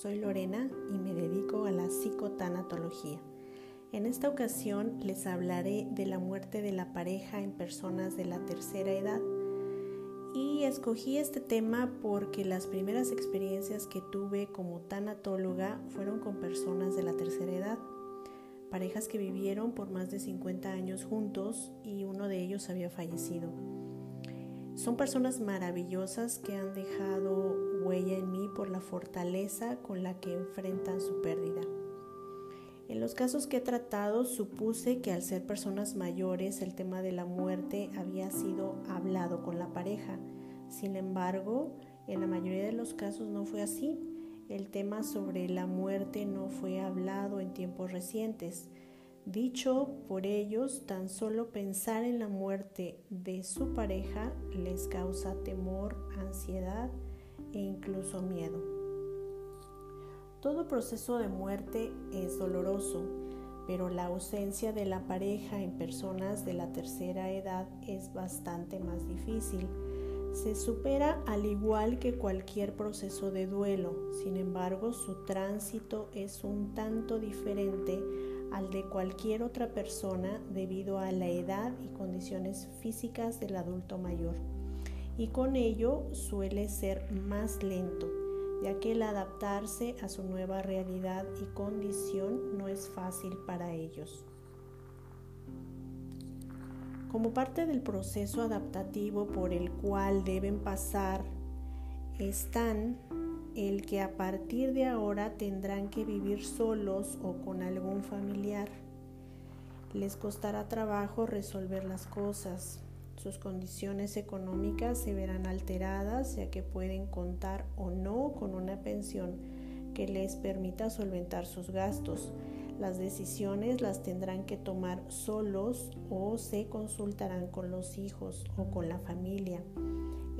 soy Lorena y me dedico a la psicotanatología. En esta ocasión les hablaré de la muerte de la pareja en personas de la tercera edad. Y escogí este tema porque las primeras experiencias que tuve como tanatóloga fueron con personas de la tercera edad, parejas que vivieron por más de 50 años juntos y uno de ellos había fallecido. Son personas maravillosas que han dejado huella en mí por la fortaleza con la que enfrentan su pérdida. En los casos que he tratado supuse que al ser personas mayores el tema de la muerte había sido hablado con la pareja. Sin embargo, en la mayoría de los casos no fue así. El tema sobre la muerte no fue hablado en tiempos recientes. Dicho por ellos, tan solo pensar en la muerte de su pareja les causa temor, ansiedad e incluso miedo. Todo proceso de muerte es doloroso, pero la ausencia de la pareja en personas de la tercera edad es bastante más difícil. Se supera al igual que cualquier proceso de duelo, sin embargo su tránsito es un tanto diferente al de cualquier otra persona debido a la edad y condiciones físicas del adulto mayor. Y con ello suele ser más lento, ya que el adaptarse a su nueva realidad y condición no es fácil para ellos. Como parte del proceso adaptativo por el cual deben pasar, están el que a partir de ahora tendrán que vivir solos o con algún familiar. Les costará trabajo resolver las cosas. Sus condiciones económicas se verán alteradas ya que pueden contar o no con una pensión que les permita solventar sus gastos. Las decisiones las tendrán que tomar solos o se consultarán con los hijos o con la familia.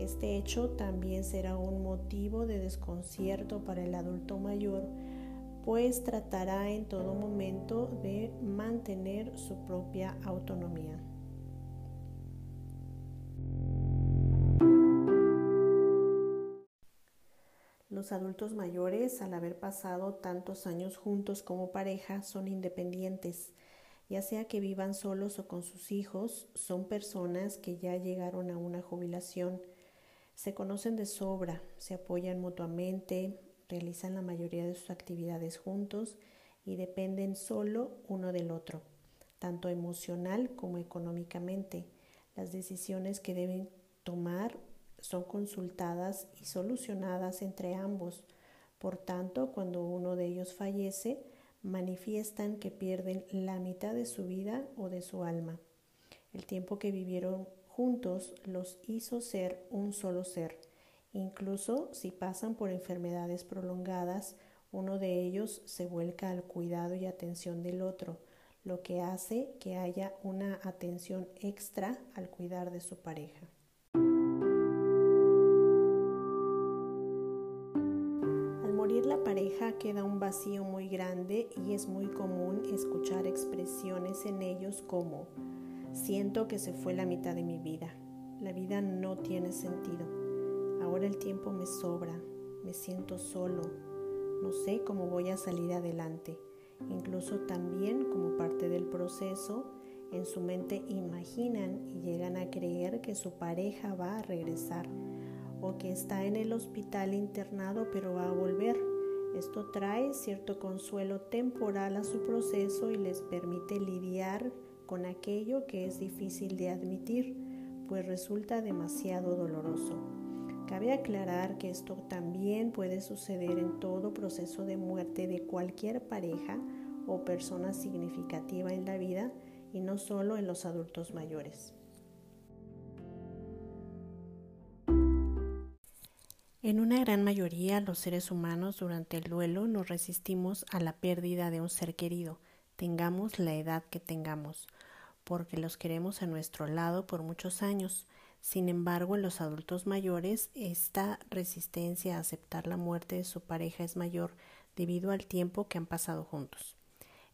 Este hecho también será un motivo de desconcierto para el adulto mayor, pues tratará en todo momento de mantener su propia autonomía. Los adultos mayores, al haber pasado tantos años juntos como pareja, son independientes. Ya sea que vivan solos o con sus hijos, son personas que ya llegaron a una jubilación se conocen de sobra, se apoyan mutuamente, realizan la mayoría de sus actividades juntos y dependen solo uno del otro, tanto emocional como económicamente. Las decisiones que deben tomar son consultadas y solucionadas entre ambos. Por tanto, cuando uno de ellos fallece, manifiestan que pierden la mitad de su vida o de su alma. El tiempo que vivieron juntos los hizo ser un solo ser. Incluso si pasan por enfermedades prolongadas, uno de ellos se vuelca al cuidado y atención del otro, lo que hace que haya una atención extra al cuidar de su pareja. Al morir la pareja queda un vacío muy grande y es muy común escuchar expresiones en ellos como Siento que se fue la mitad de mi vida. La vida no tiene sentido. Ahora el tiempo me sobra. Me siento solo. No sé cómo voy a salir adelante. Incluso también como parte del proceso, en su mente imaginan y llegan a creer que su pareja va a regresar o que está en el hospital internado pero va a volver. Esto trae cierto consuelo temporal a su proceso y les permite lidiar con aquello que es difícil de admitir, pues resulta demasiado doloroso. Cabe aclarar que esto también puede suceder en todo proceso de muerte de cualquier pareja o persona significativa en la vida y no solo en los adultos mayores. En una gran mayoría los seres humanos durante el duelo nos resistimos a la pérdida de un ser querido, tengamos la edad que tengamos, porque los queremos a nuestro lado por muchos años. Sin embargo, en los adultos mayores, esta resistencia a aceptar la muerte de su pareja es mayor debido al tiempo que han pasado juntos.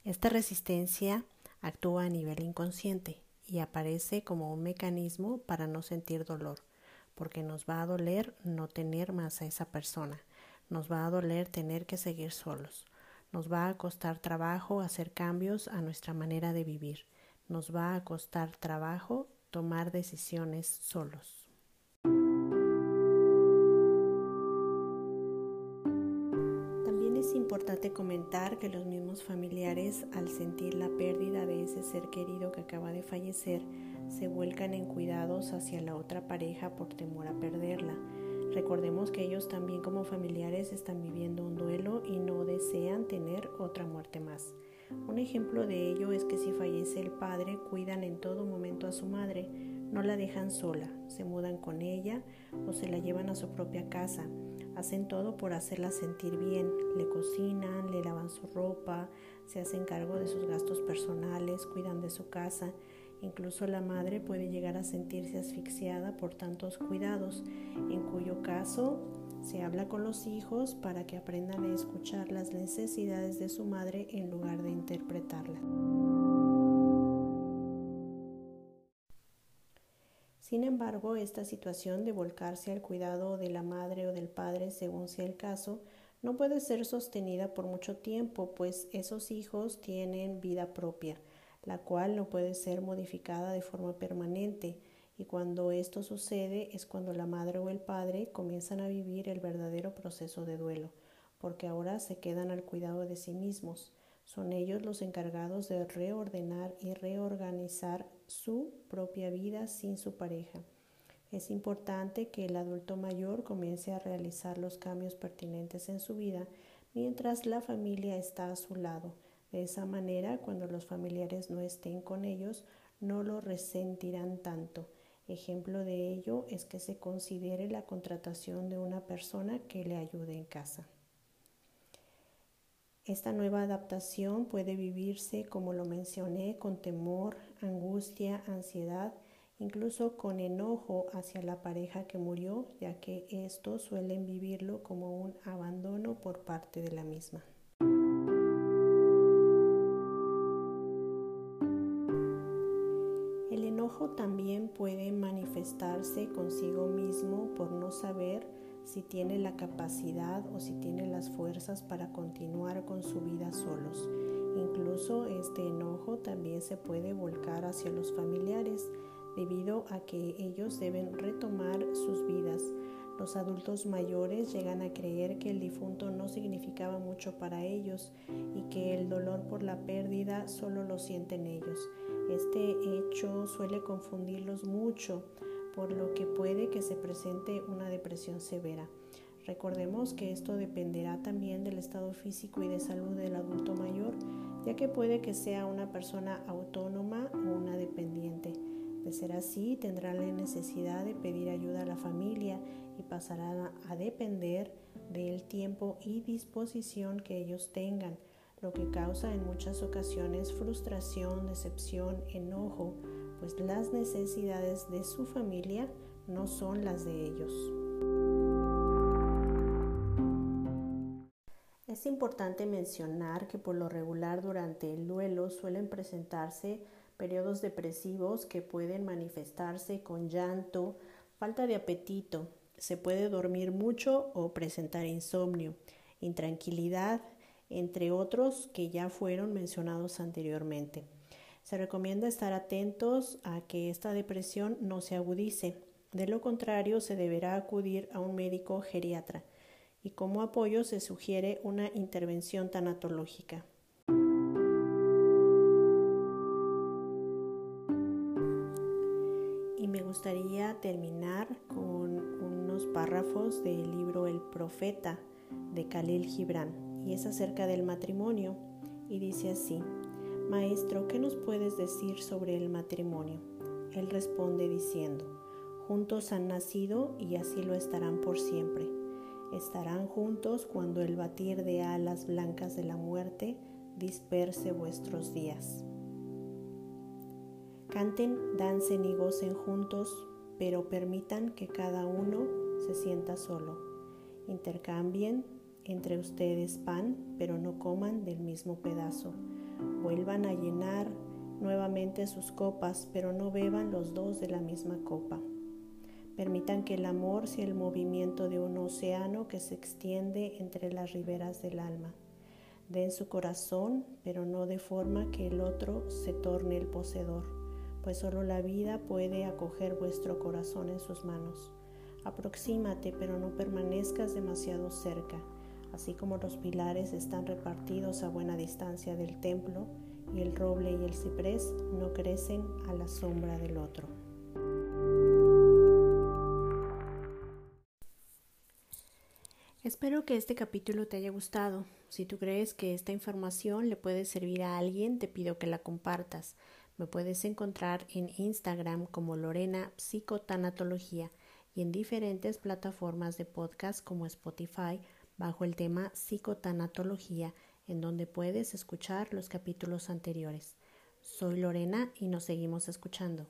Esta resistencia actúa a nivel inconsciente y aparece como un mecanismo para no sentir dolor, porque nos va a doler no tener más a esa persona, Nos va a doler tener que seguir solos. Nos va a costar trabajo hacer cambios a nuestra manera de vivir. Nos va a costar trabajo tomar decisiones solos. También es importante comentar que los mismos familiares, al sentir la pérdida de ese ser querido que acaba de fallecer, se vuelcan en cuidados hacia la otra pareja por temor a perderla Recordemos que ellos también como familiares están viviendo un duelo y no desean tener otra muerte más. Un ejemplo de ello es que si fallece el padre, cuidan en todo momento a su madre, no la dejan sola, se mudan con ella o se la llevan a su propia casa. Hacen todo por hacerla sentir bien, le cocinan, le lavan su ropa, se hacen cargo de sus gastos personales, cuidan de su casa. Incluso la madre puede llegar a sentirse asfixiada por tantos cuidados, en cuyo caso se habla con los hijos para que aprendan a escuchar las necesidades de su madre en lugar de interpretarla. Sin embargo, esta situación de volcarse al cuidado de la madre o del padre, según sea el caso, no puede ser sostenida por mucho tiempo, pues esos hijos tienen vida propia la cual no puede ser modificada de forma permanente, y cuando esto sucede es cuando la madre o el padre comienzan a vivir el verdadero proceso de duelo, porque ahora se quedan al cuidado de sí mismos. Son ellos los encargados de reordenar y reorganizar su propia vida sin su pareja. Es importante que el adulto mayor comience a realizar los cambios pertinentes en su vida mientras la familia está a su lado de esa manera, cuando los familiares no estén con ellos, no lo resentirán tanto. Ejemplo de ello es que se considere la contratación de una persona que le ayude en casa. Esta nueva adaptación puede vivirse, como lo mencioné, con temor, angustia, ansiedad, incluso con enojo hacia la pareja que murió, ya que estos suelen vivirlo como un abandono por parte de la misma. También puede manifestarse consigo mismo por no saber si tiene la capacidad o si tiene las fuerzas para continuar con su vida solos. Incluso este enojo también se puede volcar hacia los familiares debido a que ellos deben retomar sus vidas. Los adultos mayores llegan a creer que el difunto no significaba mucho para ellos y que el dolor por la pérdida solo lo sienten ellos. Este hecho suele confundirlos mucho, por lo que puede que se presente una depresión severa. Recordemos que esto dependerá también del estado físico y de salud del adulto mayor, ya que puede que sea una persona autónoma o una dependiente. De ser así, tendrá la necesidad de pedir ayuda a la familia y pasará a depender del tiempo y disposición que ellos tengan lo que causa en muchas ocasiones frustración, decepción, enojo, pues las necesidades de su familia no son las de ellos. Es importante mencionar que por lo regular durante el duelo suelen presentarse periodos depresivos que pueden manifestarse con llanto, falta de apetito, se puede dormir mucho o presentar insomnio, intranquilidad, entre otros que ya fueron mencionados anteriormente. Se recomienda estar atentos a que esta depresión no se agudice. De lo contrario, se deberá acudir a un médico geriatra y como apoyo se sugiere una intervención tanatológica. Y me gustaría terminar con unos párrafos del libro El Profeta de Khalil Gibran y es acerca del matrimonio y dice así, Maestro, ¿qué nos puedes decir sobre el matrimonio? Él responde diciendo, Juntos han nacido y así lo estarán por siempre. Estarán juntos cuando el batir de alas blancas de la muerte disperse vuestros días. Canten, dancen y gocen juntos, pero permitan que cada uno se sienta solo. Intercambien, entre ustedes pan, pero no coman del mismo pedazo. Vuelvan a llenar nuevamente sus copas, pero no beban los dos de la misma copa. Permitan que el amor sea el movimiento de un océano que se extiende entre las riberas del alma. Den su corazón, pero no de forma que el otro se torne el poseedor, pues solo la vida puede acoger vuestro corazón en sus manos. Aproxímate, pero no permanezcas demasiado cerca, así como los pilares están repartidos a buena distancia del templo y el roble y el ciprés no crecen a la sombra del otro. Espero que este capítulo te haya gustado. Si tú crees que esta información le puede servir a alguien, te pido que la compartas. Me puedes encontrar en Instagram como Lorena Psicotanatología y en diferentes plataformas de podcast como Spotify bajo el tema Psicotanatología, en donde puedes escuchar los capítulos anteriores. Soy Lorena y nos seguimos escuchando.